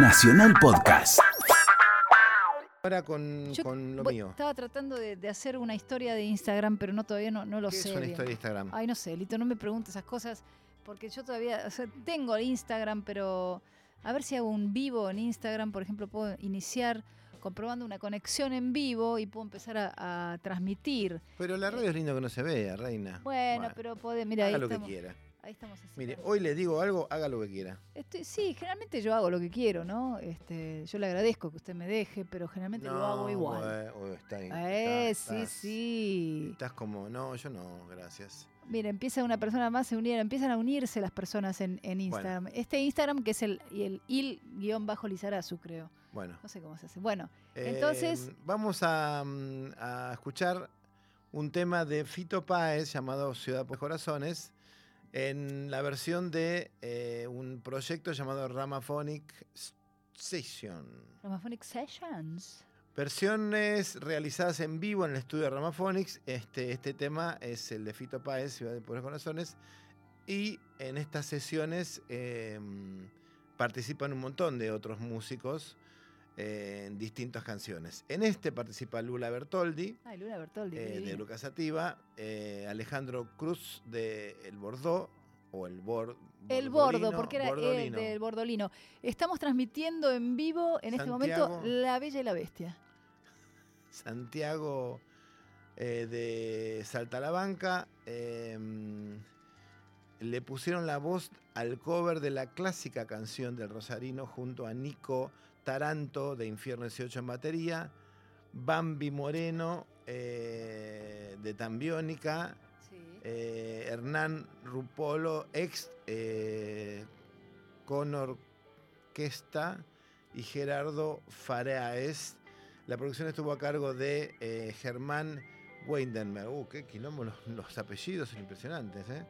Nacional Podcast. Ahora con, Yo con lo voy- mío. Estaba tratando de, de hacer una historia de Instagram, pero no todavía no, no lo ¿Qué sé. es una bien. historia de Instagram? Ay, no sé, Lito, no me preguntes esas cosas, porque yo todavía, o sea, tengo Instagram, pero a ver si hago un vivo en Instagram, por ejemplo, puedo iniciar comprobando una conexión en vivo y puedo empezar a, a transmitir. Pero la radio es lindo que no se vea, reina. Bueno, pero puede, mira, ahí haga lo que estamos, quiera. Ahí estamos así. Mire, hoy le digo algo, haga lo que quiera. Estoy- sí, generalmente yo hago lo que quiero, ¿no? Este, yo le agradezco que usted me deje, pero generalmente lo hago igual. oh, está Eh, está- sí, estás- sí. Estás como, no, yo no, gracias. Mira, empieza una persona más, se unieron, empiezan a unirse las personas en, en Instagram. Este Instagram que es el, el il-lizarazu, creo. Bueno. No sé cómo se hace. Bueno, entonces, eh, vamos a, mm, a escuchar un tema de Fito Páez llamado Ciudad por Corazones en la versión de eh, un proyecto llamado Ramaphonic Session. Ramaphonic Sessions. Versiones realizadas en vivo en el estudio de Ramaphonics. Este, este tema es el de Fito Páez, Ciudad de Puros Corazones. Y en estas sesiones eh, participan un montón de otros músicos eh, en distintas canciones. En este participa Lula Bertoldi, Ay, eh, de. Lucas Sativa, eh, Alejandro Cruz de El Bordeaux, o el Bor, El bordo, porque era el Bordolino. del bordolino. Estamos transmitiendo en vivo en este momento. La Bella y la Bestia. Santiago eh, de Saltalabanca. eh, le pusieron la voz al cover de la clásica canción del Rosarino junto a Nico Taranto de Infierno 18 en batería, Bambi Moreno eh, de Tambiónica, Sí. eh, Hernán Rupolo, ex eh, con orquesta, y Gerardo Faraes. La producción estuvo a cargo de eh, Germán Weindenberg. Uh, qué quilombo, los, los apellidos son impresionantes. ¿eh?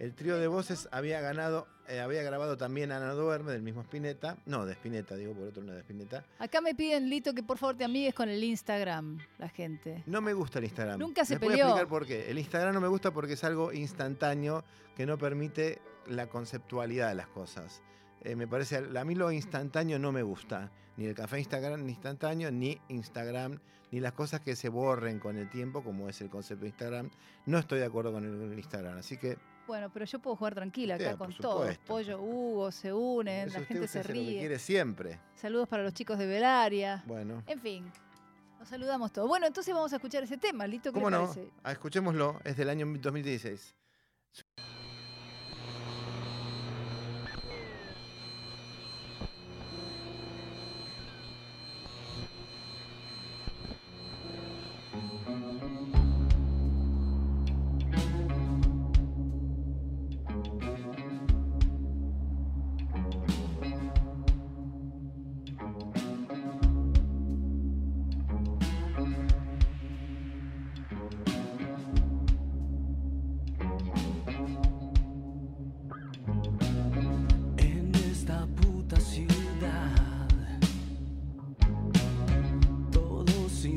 El trío de voces había ganado, eh, había grabado también Ana Duerme del mismo Spinetta. No, de Spinetta, digo por otro, no de Spinetta. Acá me piden, Lito, que por favor te amigues con el Instagram, la gente. No me gusta el Instagram. Nunca se Les voy peleó. a explicar por qué. El Instagram no me gusta porque es algo instantáneo que no permite la conceptualidad de las cosas. Eh, me parece, a mí lo instantáneo no me gusta. Ni el café Instagram instantáneo, ni Instagram, ni las cosas que se borren con el tiempo, como es el concepto de Instagram. No estoy de acuerdo con el Instagram. Así que Bueno, pero yo puedo jugar tranquila acá con todos. Pollo, Hugo, se unen, eso la gente se hace lo que ríe. quiere siempre. Saludos para los chicos de Belaria. Bueno, En fin, nos saludamos todos. Bueno, entonces vamos a escuchar ese tema, Lito, ¿qué ¿cómo no? parece? Ah, escuchémoslo, es del año 2016.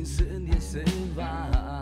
Todo se incendia y se va.